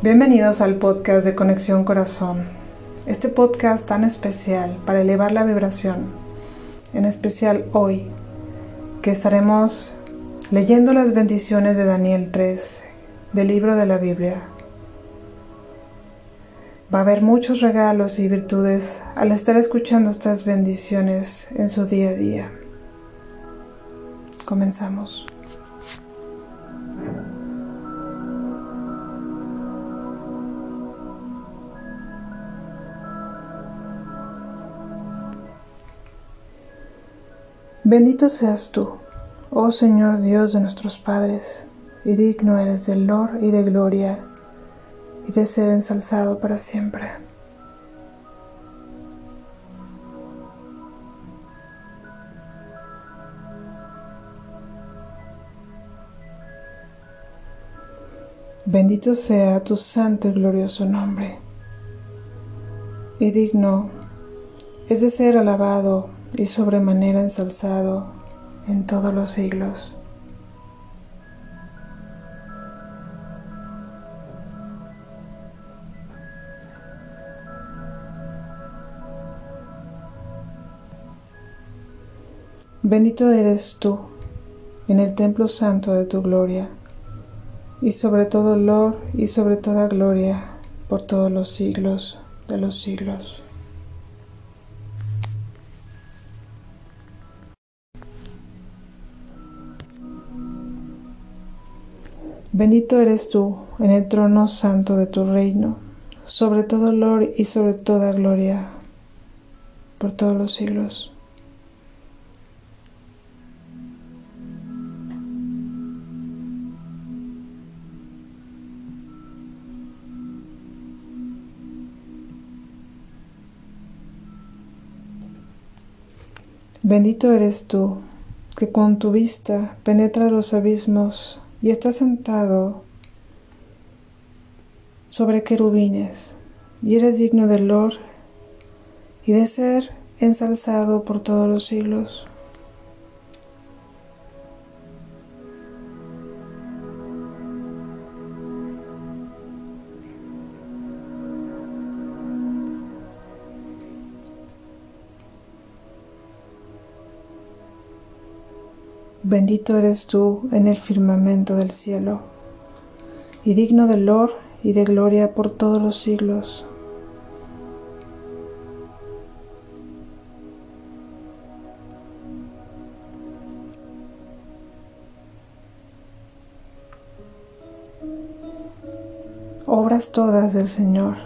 Bienvenidos al podcast de Conexión Corazón. Este podcast tan especial para elevar la vibración, en especial hoy, que estaremos leyendo las bendiciones de Daniel 3 del libro de la Biblia. Va a haber muchos regalos y virtudes al estar escuchando estas bendiciones en su día a día. Comenzamos. Bendito seas tú, oh Señor Dios de nuestros padres, y digno eres de honor y de gloria, y de ser ensalzado para siempre. Bendito sea tu santo y glorioso nombre, y digno es de ser alabado y sobremanera ensalzado en todos los siglos. Bendito eres tú en el templo santo de tu gloria, y sobre todo olor y sobre toda gloria por todos los siglos de los siglos. Bendito eres tú en el trono santo de tu reino, sobre todo honor y sobre toda gloria, por todos los siglos. Bendito eres tú, que con tu vista penetra los abismos y está sentado sobre querubines, y eres digno de lor y de ser ensalzado por todos los siglos. Bendito eres tú en el firmamento del cielo, y digno de lor y de gloria por todos los siglos. Obras todas del Señor.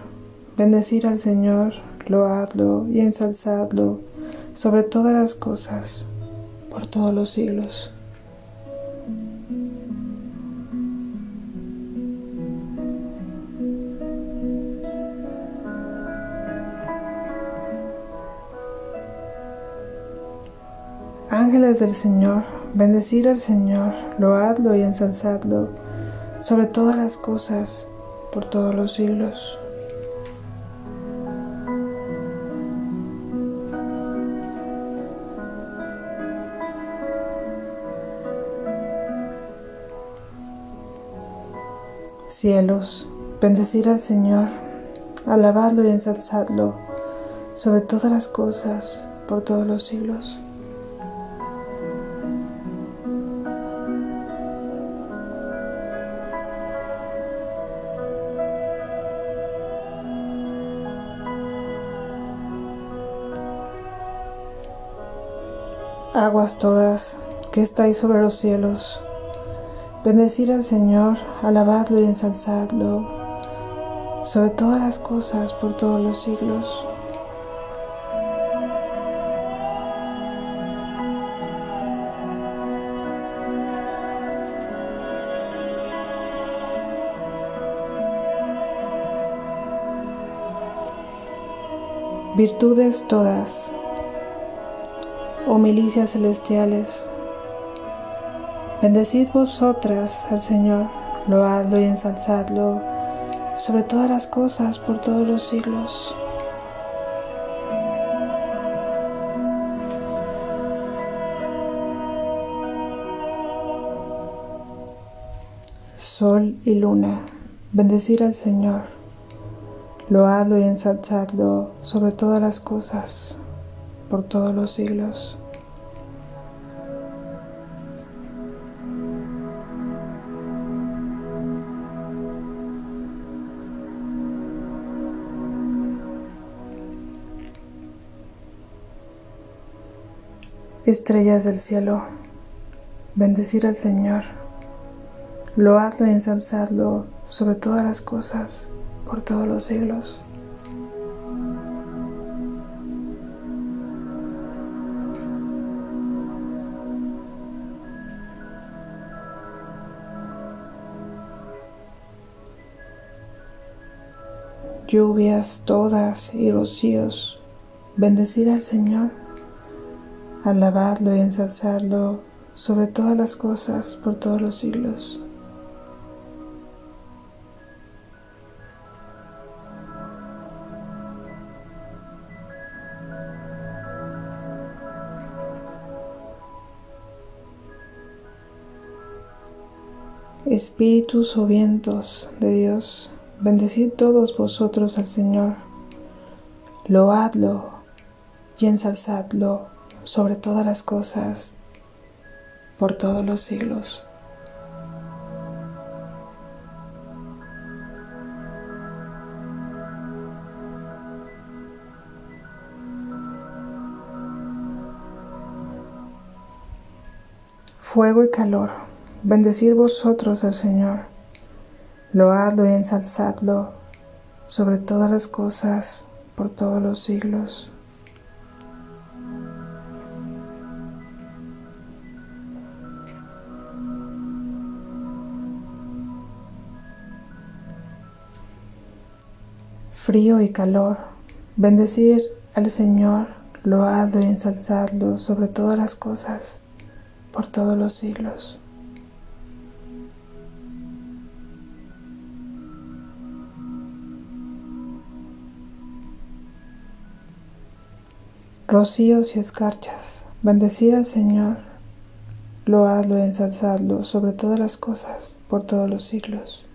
Bendecir al Señor, loadlo y ensalzadlo sobre todas las cosas por todos los siglos. Ángeles del Señor, bendecir al Señor, loadlo y ensalzadlo sobre todas las cosas por todos los siglos. Cielos, bendecir al Señor, alabadlo y ensalzadlo sobre todas las cosas por todos los siglos. Aguas todas que estáis sobre los cielos, Bendecir al Señor, alabadlo y ensalzadlo sobre todas las cosas por todos los siglos. Virtudes todas, o milicias celestiales, Bendecid vosotras al Señor, loadlo y ensalzadlo sobre todas las cosas por todos los siglos. Sol y luna, bendecir al Señor, loadlo y ensalzadlo sobre todas las cosas, por todos los siglos. Estrellas del cielo, bendecir al Señor, loadlo y ensalzadlo sobre todas las cosas, por todos los siglos. Lluvias todas y rocíos, bendecir al Señor alabadlo y ensalzarlo sobre todas las cosas por todos los siglos. Espíritus o vientos de Dios, bendecid todos vosotros al Señor, loadlo y ensalzadlo sobre todas las cosas por todos los siglos. Fuego y calor, bendecir vosotros al Señor, loadlo y ensalzadlo sobre todas las cosas por todos los siglos. Frío y calor, bendecir al Señor, loadlo y ensalzadlo sobre todas las cosas, por todos los siglos. Rocíos y escarchas, bendecir al Señor, loadlo y ensalzadlo sobre todas las cosas, por todos los siglos.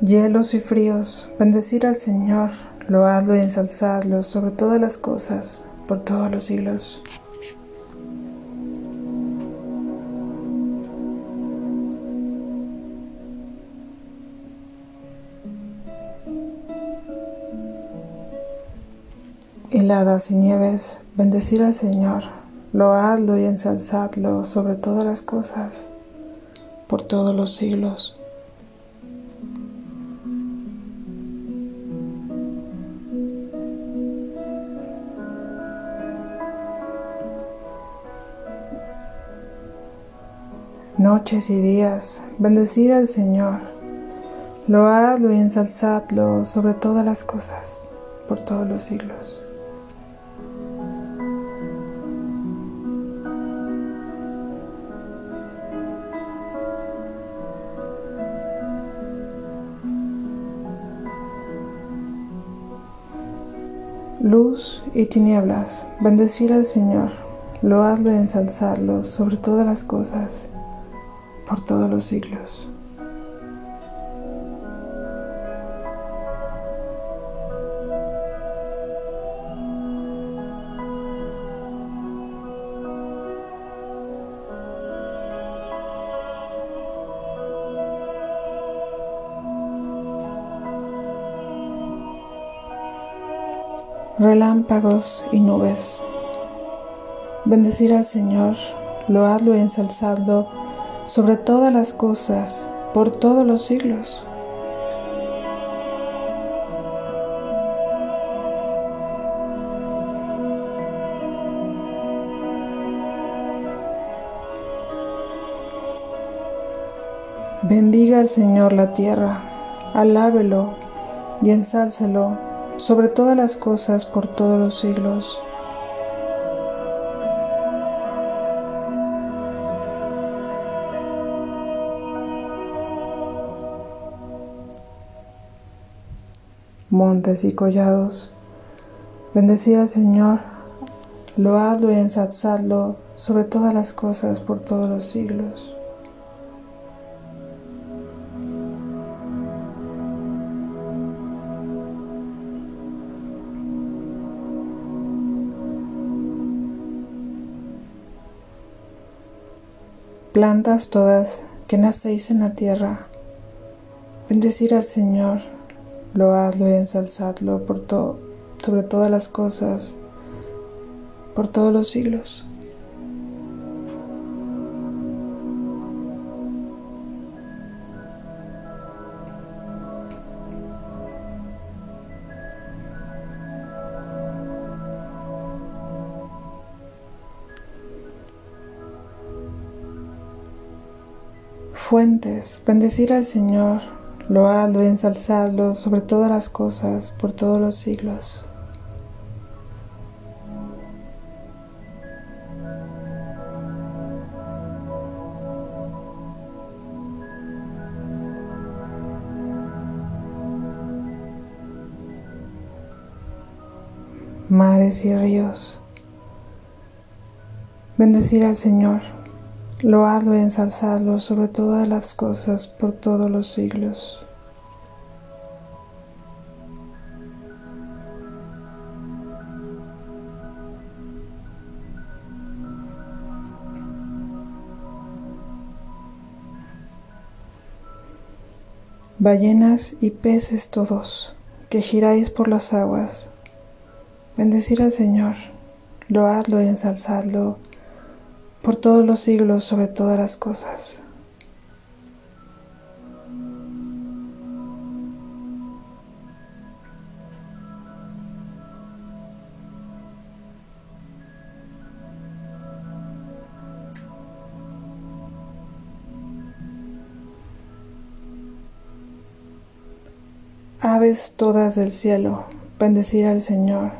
Hielos y fríos, bendecir al Señor, loadlo y ensalzadlo sobre todas las cosas, por todos los siglos. Heladas y nieves, bendecir al Señor, loadlo y ensalzadlo sobre todas las cosas, por todos los siglos. Noches y días, bendecir al Señor, loadlo y ensalzadlo sobre todas las cosas, por todos los siglos. Luz y tinieblas, bendecir al Señor, loadlo y ensalzadlo sobre todas las cosas, por todos los siglos. relámpagos y nubes. Bendecir al Señor, loadlo y ensalzadlo sobre todas las cosas, por todos los siglos. Bendiga al Señor la tierra, alábelo y ensálcelo sobre todas las cosas por todos los siglos. Montes y collados. Bendecir al Señor, loadlo y ensalzadlo sobre todas las cosas por todos los siglos. plantas todas que nacéis en la tierra, bendecir al Señor, loadlo y ensalzadlo por todo, sobre todas las cosas, por todos los siglos. fuentes, bendecir al Señor, loadlo ensalzadlo sobre todas las cosas por todos los siglos. mares y ríos. Bendecir al Señor Loadlo y ensalzadlo sobre todas las cosas por todos los siglos. Ballenas y peces todos, que giráis por las aguas, bendecir al Señor, loadlo y ensalzadlo por todos los siglos sobre todas las cosas. Aves todas del cielo, bendecir al Señor,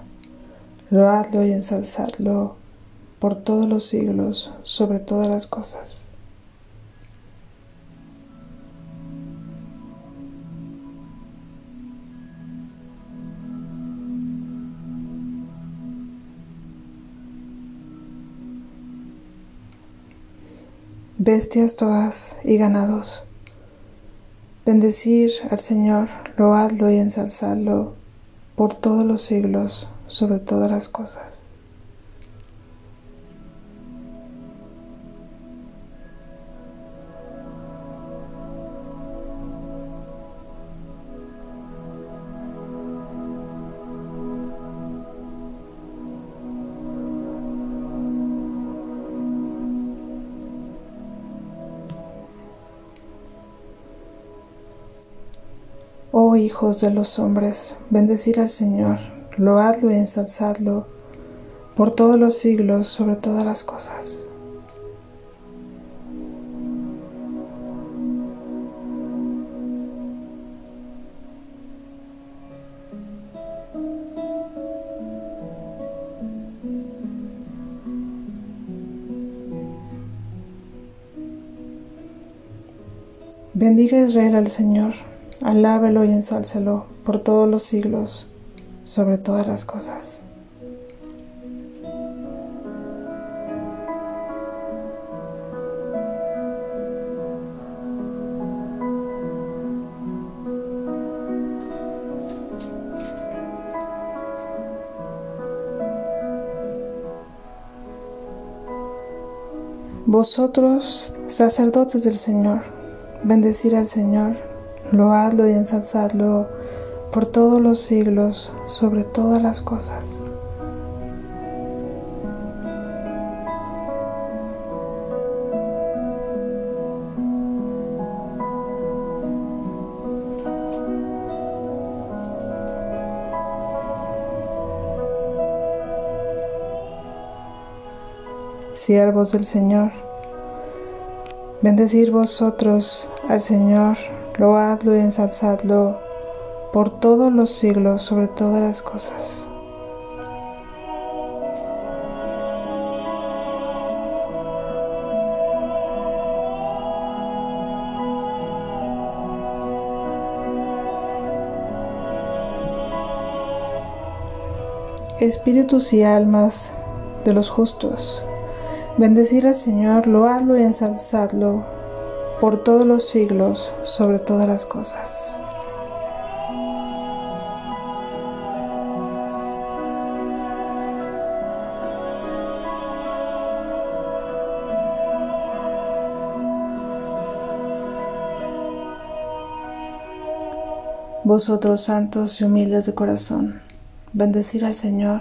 loadlo y ensalzadlo por todos los siglos, sobre todas las cosas. Bestias todas y ganados, bendecir al Señor, loadlo y ensalzadlo por todos los siglos, sobre todas las cosas. Hijos de los hombres, bendecir al Señor, loadlo y ensalzadlo por todos los siglos sobre todas las cosas. Bendiga Israel al Señor Alábelo y ensálcelo por todos los siglos, sobre todas las cosas. Vosotros, sacerdotes del Señor, bendecir al Señor loadlo y ensalzadlo por todos los siglos sobre todas las cosas. Siervos del Señor, bendecir vosotros al Señor loadlo y ensalzadlo por todos los siglos sobre todas las cosas. espíritus y almas de los justos. Bendecir al Señor, loadlo y ensalzadlo por todos los siglos sobre todas las cosas. Vosotros santos y humildes de corazón, bendecir al Señor,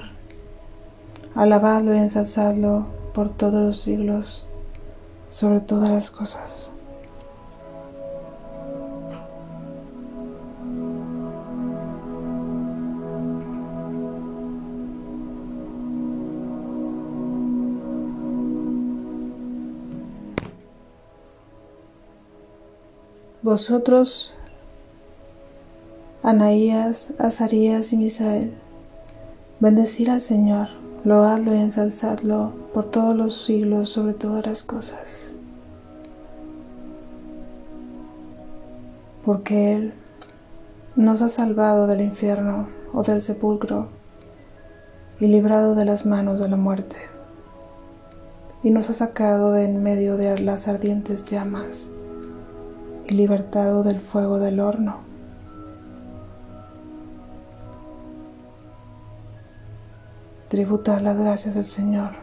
alabadlo y ensalzadlo por todos los siglos, sobre todas las cosas. Vosotros Anaías, Azarías y Misael. Bendecir al Señor, loadlo y ensalzadlo por todos los siglos sobre todas las cosas. Porque Él nos ha salvado del infierno o del sepulcro y librado de las manos de la muerte, y nos ha sacado de en medio de las ardientes llamas y libertado del fuego del horno Tributad las gracias del Señor,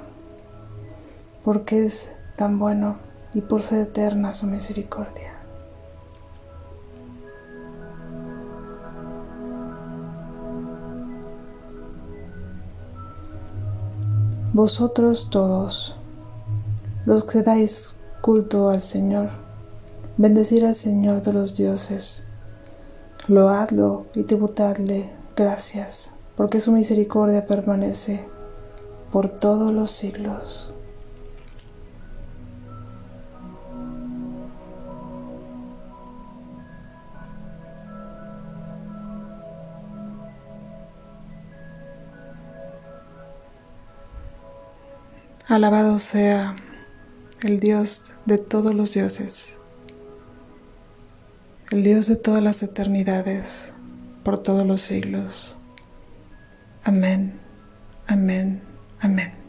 porque es tan bueno y por ser eterna su misericordia. Vosotros todos, los que dais culto al Señor, bendecir al Señor de los dioses, loadlo y tributadle gracias porque su misericordia permanece por todos los siglos. Alabado sea el Dios de todos los dioses, el Dios de todas las eternidades, por todos los siglos. Amén, amén, amén.